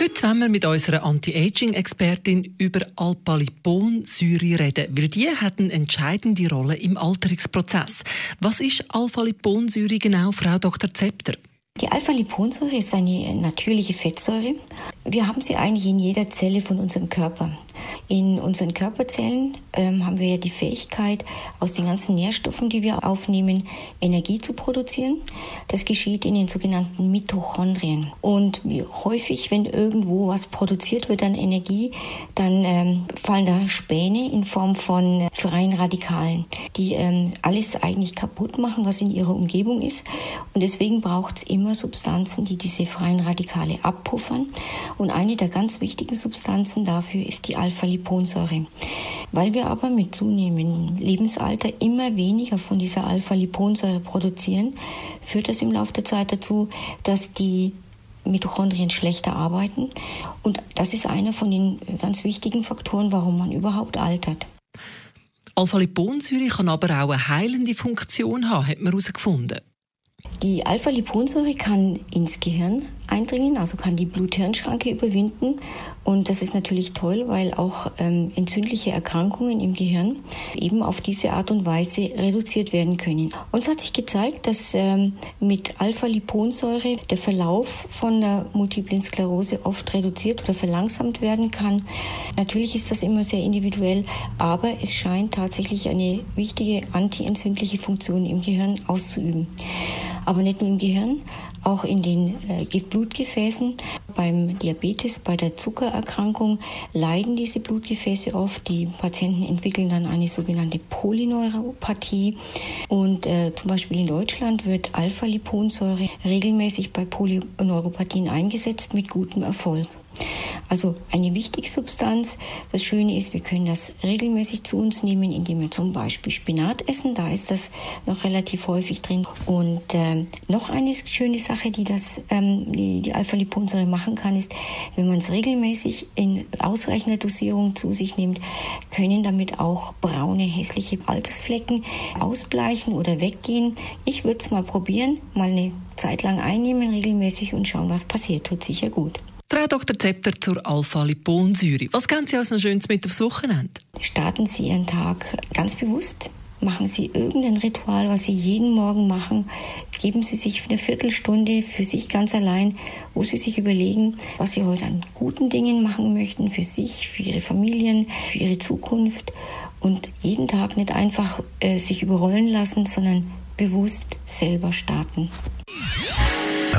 Heute wollen wir mit unserer Anti-Aging-Expertin über Alpha-Liponsäure reden, weil die hat eine entscheidende Rolle im Alterungsprozess. Was ist Alpha-Liponsäure genau, Frau Dr. Zepter? Die Alpha-Liponsäure ist eine natürliche Fettsäure. Wir haben sie eigentlich in jeder Zelle von unserem Körper. In unseren Körperzellen ähm, haben wir ja die Fähigkeit, aus den ganzen Nährstoffen, die wir aufnehmen, Energie zu produzieren. Das geschieht in den sogenannten Mitochondrien. Und wie häufig, wenn irgendwo was produziert wird an Energie, dann ähm, fallen da Späne in Form von äh, freien Radikalen, die ähm, alles eigentlich kaputt machen, was in ihrer Umgebung ist. Und deswegen braucht es immer Substanzen, die diese freien Radikale abpuffern. Und eine der ganz wichtigen Substanzen dafür ist die Alpha-Liponsäure. Weil wir aber mit zunehmendem Lebensalter immer weniger von dieser Alpha-Liponsäure produzieren, führt das im Laufe der Zeit dazu, dass die Mitochondrien schlechter arbeiten. Und das ist einer von den ganz wichtigen Faktoren, warum man überhaupt altert. Alpha-Liponsäure kann aber auch eine heilende Funktion haben, hat man herausgefunden. Die Alpha-Liponsäure kann ins Gehirn eindringen, also kann die Blut-Hirn-Schranke überwinden. Und das ist natürlich toll, weil auch ähm, entzündliche Erkrankungen im Gehirn eben auf diese Art und Weise reduziert werden können. Uns hat sich gezeigt, dass ähm, mit Alpha-Liponsäure der Verlauf von der multiplen Sklerose oft reduziert oder verlangsamt werden kann. Natürlich ist das immer sehr individuell, aber es scheint tatsächlich eine wichtige antientzündliche Funktion im Gehirn auszuüben aber nicht nur im Gehirn, auch in den äh, Blutgefäßen. Beim Diabetes, bei der Zuckererkrankung leiden diese Blutgefäße oft. Die Patienten entwickeln dann eine sogenannte Polyneuropathie. Und äh, zum Beispiel in Deutschland wird Alpha-Liponsäure regelmäßig bei Polyneuropathien eingesetzt mit gutem Erfolg. Also eine wichtige Substanz. Das Schöne ist, wir können das regelmäßig zu uns nehmen, indem wir zum Beispiel Spinat essen. Da ist das noch relativ häufig drin. Und äh, noch eine schöne Sache, die das ähm, die, die Alpha-Liponsäure machen kann, ist, wenn man es regelmäßig in ausreichender Dosierung zu sich nimmt, können damit auch braune, hässliche Altersflecken ausbleichen oder weggehen. Ich würde es mal probieren, mal eine Zeit lang einnehmen regelmäßig und schauen, was passiert. Tut sicher gut. Frau Dr. Zepter zur Alpha-Liponsäure. Was kennen Sie als noch Schönes mit aufs Wochenende? Starten Sie Ihren Tag ganz bewusst. Machen Sie irgendein Ritual, was Sie jeden Morgen machen. Geben Sie sich eine Viertelstunde für sich ganz allein, wo Sie sich überlegen, was Sie heute an guten Dingen machen möchten, für sich, für Ihre Familien, für Ihre Zukunft. Und jeden Tag nicht einfach äh, sich überrollen lassen, sondern bewusst selber starten.